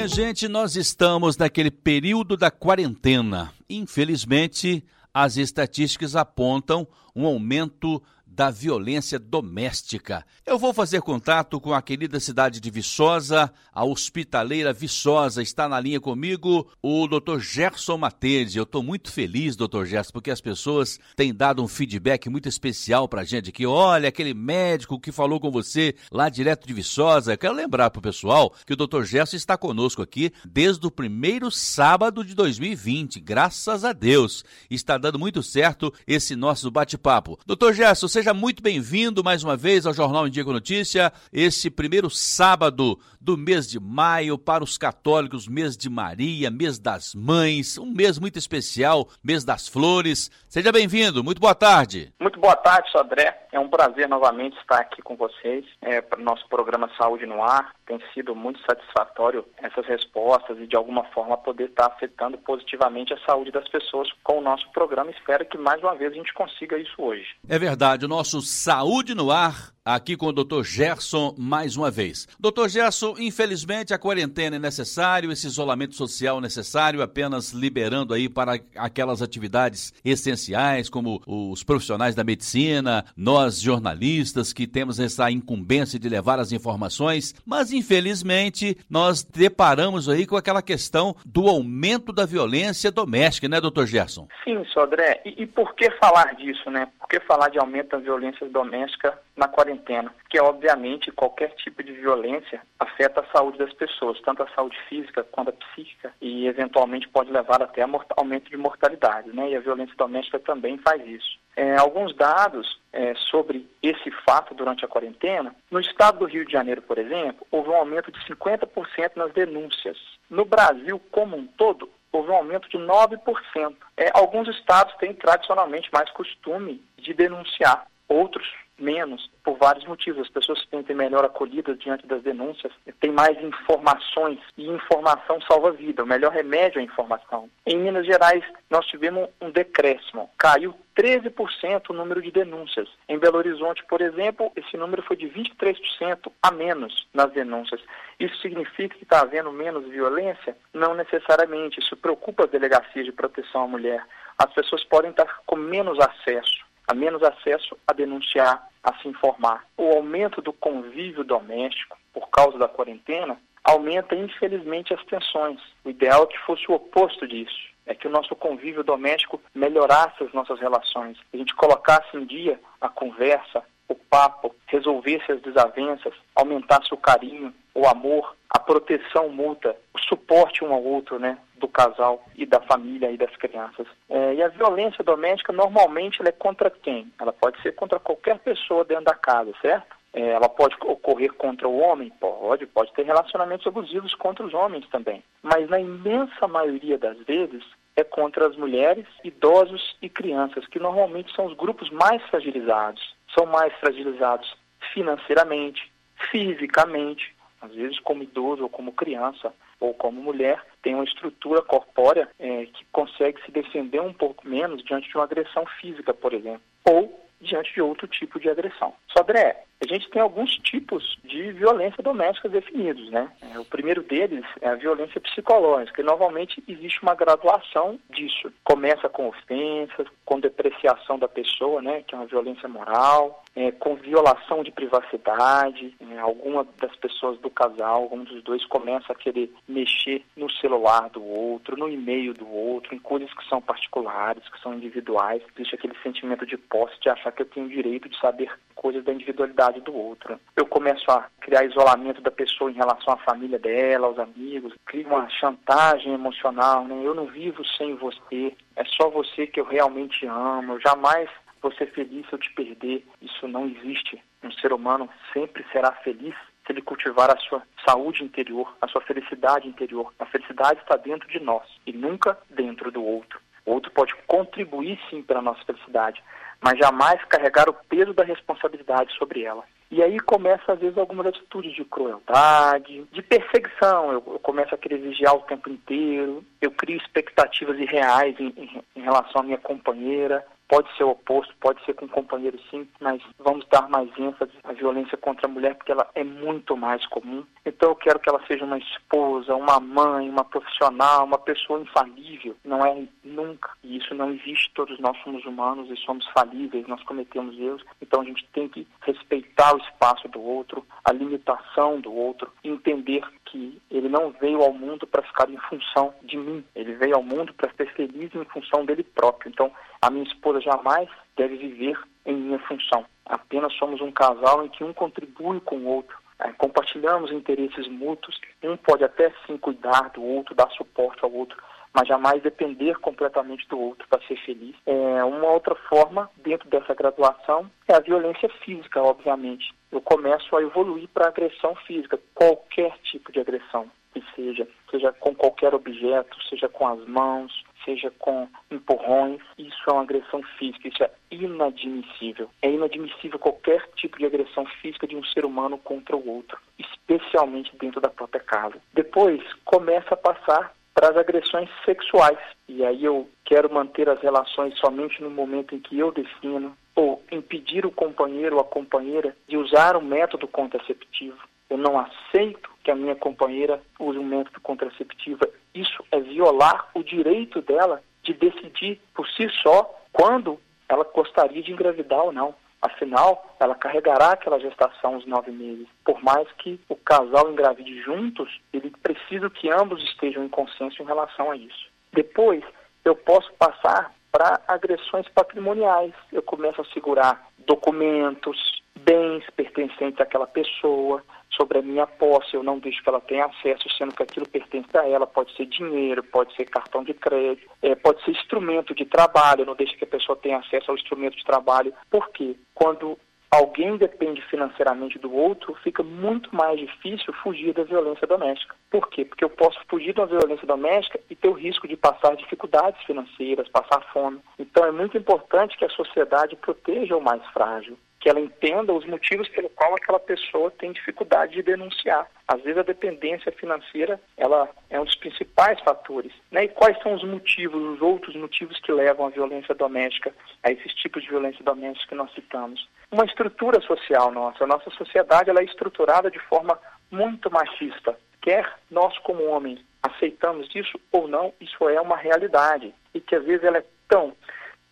Minha gente, nós estamos naquele período da quarentena. Infelizmente, as estatísticas apontam um aumento da violência doméstica. Eu vou fazer contato com a querida cidade de Viçosa, a hospitaleira Viçosa. Está na linha comigo o Dr. Gerson Matede. Eu estou muito feliz, Dr. Gerson, porque as pessoas têm dado um feedback muito especial para a gente aqui. Olha, aquele médico que falou com você lá direto de Viçosa. Eu quero lembrar para o pessoal que o Dr. Gerson está conosco aqui desde o primeiro sábado de 2020. Graças a Deus. Está dando muito certo esse nosso bate-papo. Dr. Gerson, seja Seja muito bem-vindo mais uma vez ao Jornal com Notícia, esse primeiro sábado do mês de maio para os católicos, mês de Maria, mês das mães, um mês muito especial, mês das flores. Seja bem-vindo, muito boa tarde. Muito boa tarde, Sodré. É um prazer novamente estar aqui com vocês é, para o nosso programa Saúde no Ar. Tem sido muito satisfatório essas respostas e, de alguma forma, poder estar afetando positivamente a saúde das pessoas com o nosso programa. Espero que, mais uma vez, a gente consiga isso hoje. É verdade. O nosso Saúde no Ar aqui com o Dr. Gerson mais uma vez. Dr. Gerson, infelizmente a quarentena é necessário, esse isolamento social necessário, apenas liberando aí para aquelas atividades essenciais, como os profissionais da medicina, nós jornalistas que temos essa incumbência de levar as informações, mas infelizmente nós deparamos aí com aquela questão do aumento da violência doméstica, né, Dr. Gerson? Sim, Sodré. E, e por que falar disso, né? Por que falar de aumento da violência doméstica na quarentena, que obviamente qualquer tipo de violência afeta a saúde das pessoas, tanto a saúde física quanto a psíquica, e eventualmente pode levar até a aumento de mortalidade, né? E a violência doméstica também faz isso. É, alguns dados é, sobre esse fato durante a quarentena. No estado do Rio de Janeiro, por exemplo, houve um aumento de 50% nas denúncias. No Brasil como um todo, houve um aumento de 9%. É, alguns estados têm tradicionalmente mais costume de denunciar, outros menos, por vários motivos. As pessoas se sentem melhor acolhidas diante das denúncias, têm mais informações e informação salva vida. O melhor remédio é a informação. Em Minas Gerais, nós tivemos um decréscimo, caiu 13% o número de denúncias. Em Belo Horizonte, por exemplo, esse número foi de 23% a menos nas denúncias. Isso significa que está havendo menos violência? Não necessariamente. Isso preocupa as delegacias de proteção à mulher. As pessoas podem estar com menos acesso a menos acesso a denunciar, a se informar. O aumento do convívio doméstico por causa da quarentena aumenta, infelizmente, as tensões. O ideal é que fosse o oposto disso. É que o nosso convívio doméstico melhorasse as nossas relações. A gente colocasse em dia a conversa, o papo, resolvesse as desavenças, aumentasse o carinho, o amor, a proteção mútua, o suporte um ao outro, né, do casal e da família e das crianças. É, e a violência doméstica normalmente é contra quem? Ela pode ser contra qualquer pessoa dentro da casa, certo? É, ela pode ocorrer contra o homem? Pode, pode ter relacionamentos abusivos contra os homens também. Mas na imensa maioria das vezes é contra as mulheres, idosos e crianças, que normalmente são os grupos mais fragilizados. São mais fragilizados financeiramente, fisicamente, às vezes como idoso ou como criança ou como mulher, tem uma estrutura corpórea é, que consegue se defender um pouco menos diante de uma agressão física, por exemplo, ou diante de outro tipo de agressão. Sodré, a gente tem alguns tipos de violência doméstica definidos, né? É, o primeiro deles é a violência psicológica, e normalmente existe uma graduação disso. Começa com ofensas, com depreciação da pessoa, né? Que é uma violência moral, é, com violação de privacidade. É, alguma das pessoas do casal, algum dos dois, começa a querer mexer no celular do outro, no e-mail do outro, em coisas que são particulares, que são individuais. Existe aquele sentimento de posse, de achar que eu tenho o direito de saber coisas da individualidade do outro. Eu começo a criar isolamento da pessoa em relação à família dela, aos amigos, crio uma chantagem emocional, né? Eu não vivo sem você, é só você que eu realmente amo, eu jamais vou ser feliz se eu te perder. Isso não existe. Um ser humano sempre será feliz se ele cultivar a sua saúde interior, a sua felicidade interior. A felicidade está dentro de nós e nunca dentro do outro. O outro pode contribuir sim para a nossa felicidade, mas jamais carregar o peso da responsabilidade sobre ela. E aí começa, às vezes, algumas atitudes de crueldade, de perseguição. Eu, eu começo a querer vigiar o tempo inteiro, eu crio expectativas irreais em, em, em relação à minha companheira, pode ser o oposto, pode ser com um companheiro sim, mas vamos dar mais ênfase à violência contra a mulher porque ela é muito mais comum. Então eu quero que ela seja uma esposa, uma mãe, uma profissional, uma pessoa infalível. Não é nunca. E isso não existe. Todos nós somos humanos e somos falíveis, nós cometemos erros. Então a gente tem que respeitar o espaço do outro, a limitação do outro, entender que ele não veio ao mundo para ficar em função de mim. Ele veio ao mundo para ser feliz em função dele próprio. Então, a minha esposa jamais deve viver em minha função. Apenas somos um casal em que um contribui com o outro. É, compartilhamos interesses mútuos. Um pode até sim cuidar do outro, dar suporte ao outro, mas jamais depender completamente do outro para ser feliz. É, uma outra forma, dentro dessa graduação, é a violência física, obviamente. Eu começo a evoluir para agressão física, qualquer tipo de agressão que seja, seja com qualquer objeto, seja com as mãos, seja com empurrões, isso é uma agressão física, isso é inadmissível. É inadmissível qualquer tipo de agressão física de um ser humano contra o outro, especialmente dentro da própria casa. Depois começa a passar para as agressões sexuais. E aí eu quero manter as relações somente no momento em que eu defino, ou impedir o companheiro ou a companheira de usar o método contraceptivo. Eu não aceito que a minha companheira use um método contraceptivo. Isso é violar o direito dela de decidir por si só quando ela gostaria de engravidar ou não. Afinal, ela carregará aquela gestação os nove meses. Por mais que o casal engravide juntos, ele precisa que ambos estejam em consenso em relação a isso. Depois, eu posso passar para agressões patrimoniais. Eu começo a segurar documentos, bens pertencentes àquela pessoa, sobre a minha posse, eu não deixo que ela tenha acesso, sendo que aquilo pertence a ela, pode ser dinheiro, pode ser cartão de crédito, é, pode ser instrumento de trabalho, eu não deixo que a pessoa tenha acesso ao instrumento de trabalho. Por quê? Quando alguém depende financeiramente do outro, fica muito mais difícil fugir da violência doméstica. Por quê? Porque eu posso fugir da violência doméstica e ter o risco de passar dificuldades financeiras, passar fome. Então é muito importante que a sociedade proteja o mais frágil que ela entenda os motivos pelo qual aquela pessoa tem dificuldade de denunciar. Às vezes a dependência financeira ela é um dos principais fatores. Né? E quais são os motivos, os outros motivos que levam à violência doméstica, a esses tipos de violência doméstica que nós citamos? Uma estrutura social nossa. A nossa sociedade ela é estruturada de forma muito machista. Quer nós como homens aceitamos isso ou não, isso é uma realidade. E que às vezes ela é tão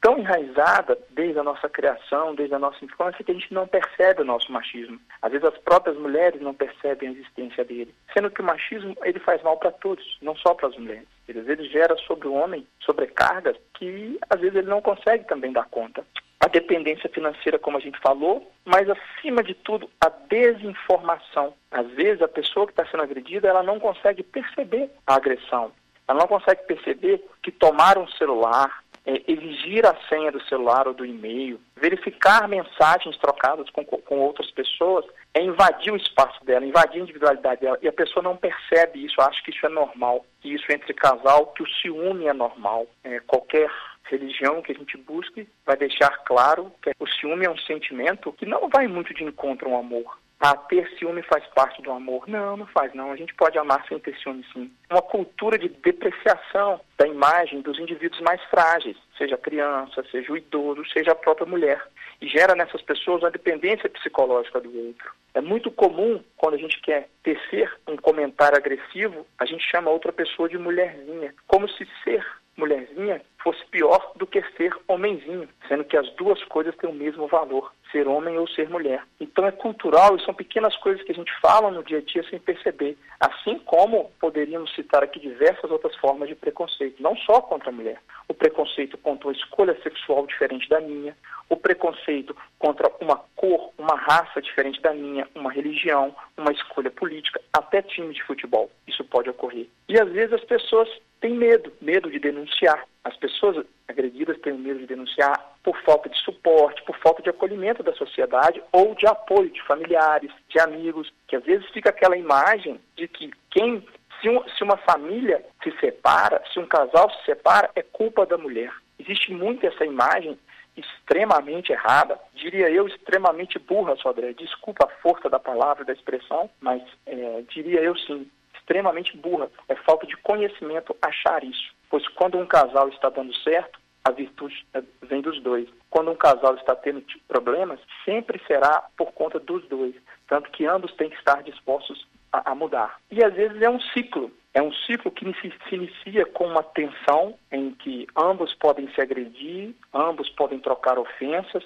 tão enraizada desde a nossa criação, desde a nossa infância, que a gente não percebe o nosso machismo. Às vezes as próprias mulheres não percebem a existência dele, sendo que o machismo ele faz mal para todos, não só para as mulheres. Ele às vezes gera sobre o homem sobrecargas que às vezes ele não consegue também dar conta. A dependência financeira, como a gente falou, mas acima de tudo a desinformação. Às vezes a pessoa que está sendo agredida ela não consegue perceber a agressão. Ela não consegue perceber que tomar um celular, é, exigir a senha do celular ou do e-mail, verificar mensagens trocadas com, com outras pessoas, é invadir o espaço dela, invadir a individualidade dela. E a pessoa não percebe isso, acha que isso é normal, que isso entre casal, que o ciúme é normal. É, qualquer religião que a gente busque vai deixar claro que o ciúme é um sentimento que não vai muito de encontro ao amor. Ah, ter ciúme faz parte do amor. Não, não faz não. A gente pode amar sem ter ciúme sim. Uma cultura de depreciação da imagem dos indivíduos mais frágeis, seja a criança, seja o idoso, seja a própria mulher. E gera nessas pessoas uma dependência psicológica do outro. É muito comum, quando a gente quer tecer um comentário agressivo, a gente chama outra pessoa de mulherzinha. Como se ser mulherzinha fosse pior do que ser homenzinho, sendo que as duas coisas têm o mesmo valor, ser homem ou ser mulher. Então é cultural e são pequenas coisas que a gente fala no dia a dia sem perceber, assim como poderíamos citar aqui diversas outras formas de preconceito, não só contra a mulher. O preconceito contra uma escolha sexual diferente da minha, o preconceito contra uma cor, uma raça diferente da minha, uma religião, uma escolha política, até time de futebol. Isso pode ocorrer. E às vezes as pessoas têm medo, medo de denunciar. As pessoas agredidas têm medo de denunciar por falta de suporte, por falta de acolhimento da sociedade ou de apoio de familiares, de amigos, que às vezes fica aquela imagem de que quem se, um, se uma família se separa, se um casal se separa, é culpa da mulher. Existe muito essa imagem extremamente errada, diria eu, extremamente burra, Sodré. Desculpa a força da palavra, da expressão, mas é, diria eu sim, extremamente burra. É falta de conhecimento achar isso. Pois quando um casal está dando certo, a virtude eh, vem dos dois. Quando um casal está tendo problemas, sempre será por conta dos dois. Tanto que ambos têm que estar dispostos a, a mudar. E às vezes é um ciclo. É um ciclo que se inicia com uma tensão em que ambos podem se agredir, ambos podem trocar ofensas,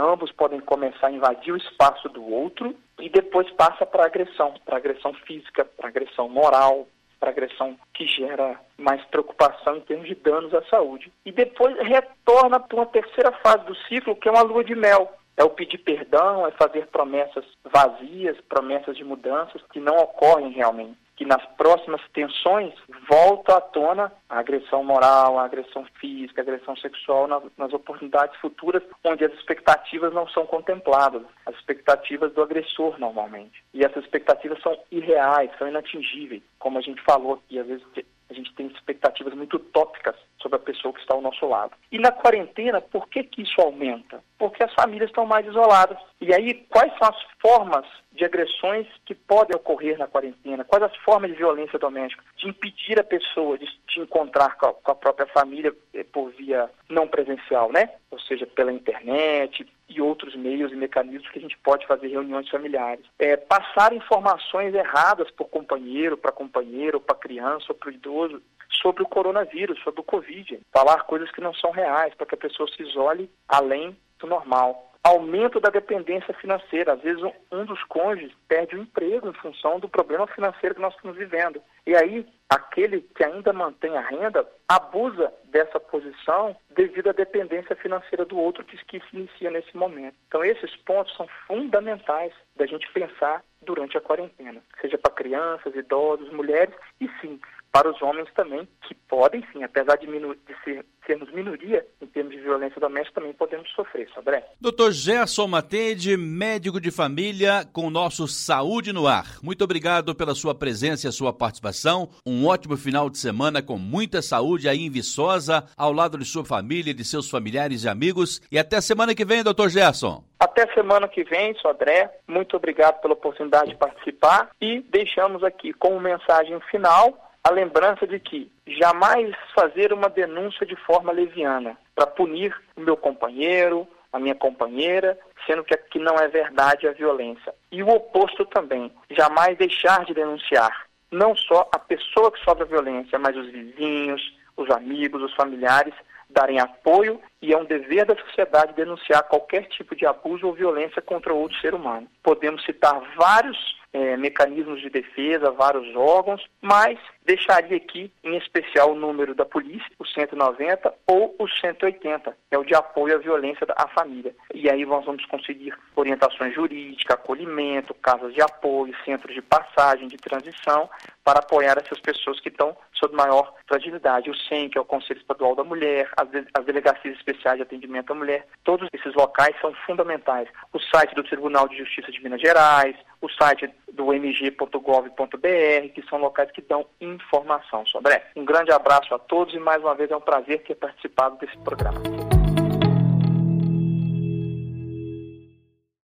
ambos podem começar a invadir o espaço do outro e depois passa para agressão, para agressão física, para agressão moral, para agressão que gera mais preocupação em termos de danos à saúde. E depois retorna para uma terceira fase do ciclo, que é uma lua de mel. É o pedir perdão, é fazer promessas vazias, promessas de mudanças que não ocorrem realmente que nas próximas tensões volta à tona a agressão moral, a agressão física, a agressão sexual nas, nas, oportunidades futuras, onde as expectativas não são contempladas, as expectativas do agressor normalmente. E essas expectativas são irreais, são inatingíveis, como a gente falou aqui, às vezes a gente tem expectativas muito utópicas sobre a pessoa que está ao nosso lado. E na quarentena, por que, que isso aumenta? Porque as famílias estão mais isoladas. E aí, quais são as formas de agressões que podem ocorrer na quarentena? Quais as formas de violência doméstica? De impedir a pessoa de se encontrar com a, com a própria família eh, por via não presencial, né? Ou seja, pela internet, e outros meios e mecanismos que a gente pode fazer reuniões familiares. É, passar informações erradas por companheiro, para companheiro, para criança ou para o idoso sobre o coronavírus, sobre o Covid. Falar coisas que não são reais, para que a pessoa se isole além do normal aumento da dependência financeira. Às vezes, um, um dos cônjuges perde o emprego em função do problema financeiro que nós estamos vivendo. E aí, aquele que ainda mantém a renda abusa dessa posição devido à dependência financeira do outro que, que se inicia nesse momento. Então, esses pontos são fundamentais da gente pensar durante a quarentena, seja para crianças, idosos, mulheres e sim para os homens também, que podem sim, apesar de, de ser, sermos minoria em termos de violência doméstica, também podemos sofrer, Sabré. Doutor Gerson Matende, médico de família, com o nosso Saúde no Ar. Muito obrigado pela sua presença e a sua participação. Um ótimo final de semana com muita saúde aí em Viçosa, ao lado de sua família, de seus familiares e amigos. E até semana que vem, doutor Gerson. Até semana que vem, Sodré. Muito obrigado pela oportunidade de participar e deixamos aqui como mensagem final a lembrança de que jamais fazer uma denúncia de forma leviana para punir o meu companheiro, a minha companheira, sendo que aqui não é verdade a violência. E o oposto também, jamais deixar de denunciar não só a pessoa que sofre a violência, mas os vizinhos, os amigos, os familiares darem apoio e é um dever da sociedade denunciar qualquer tipo de abuso ou violência contra outro ser humano. Podemos citar vários é, mecanismos de defesa, vários órgãos, mas deixaria aqui, em especial, o número da polícia, o 190 ou o 180, é o de apoio à violência à família. E aí nós vamos conseguir orientações jurídicas, acolhimento, casas de apoio, centros de passagem, de transição, para apoiar essas pessoas que estão sob maior fragilidade. O SEM, que é o Conselho Estadual da Mulher, as, de as delegacias especiais de atendimento à mulher, todos esses locais são fundamentais. O site do Tribunal de Justiça de Minas Gerais, o site do mg.gov.br, que são locais que dão informação sobre. Um grande abraço a todos e mais uma vez é um prazer ter participado desse programa.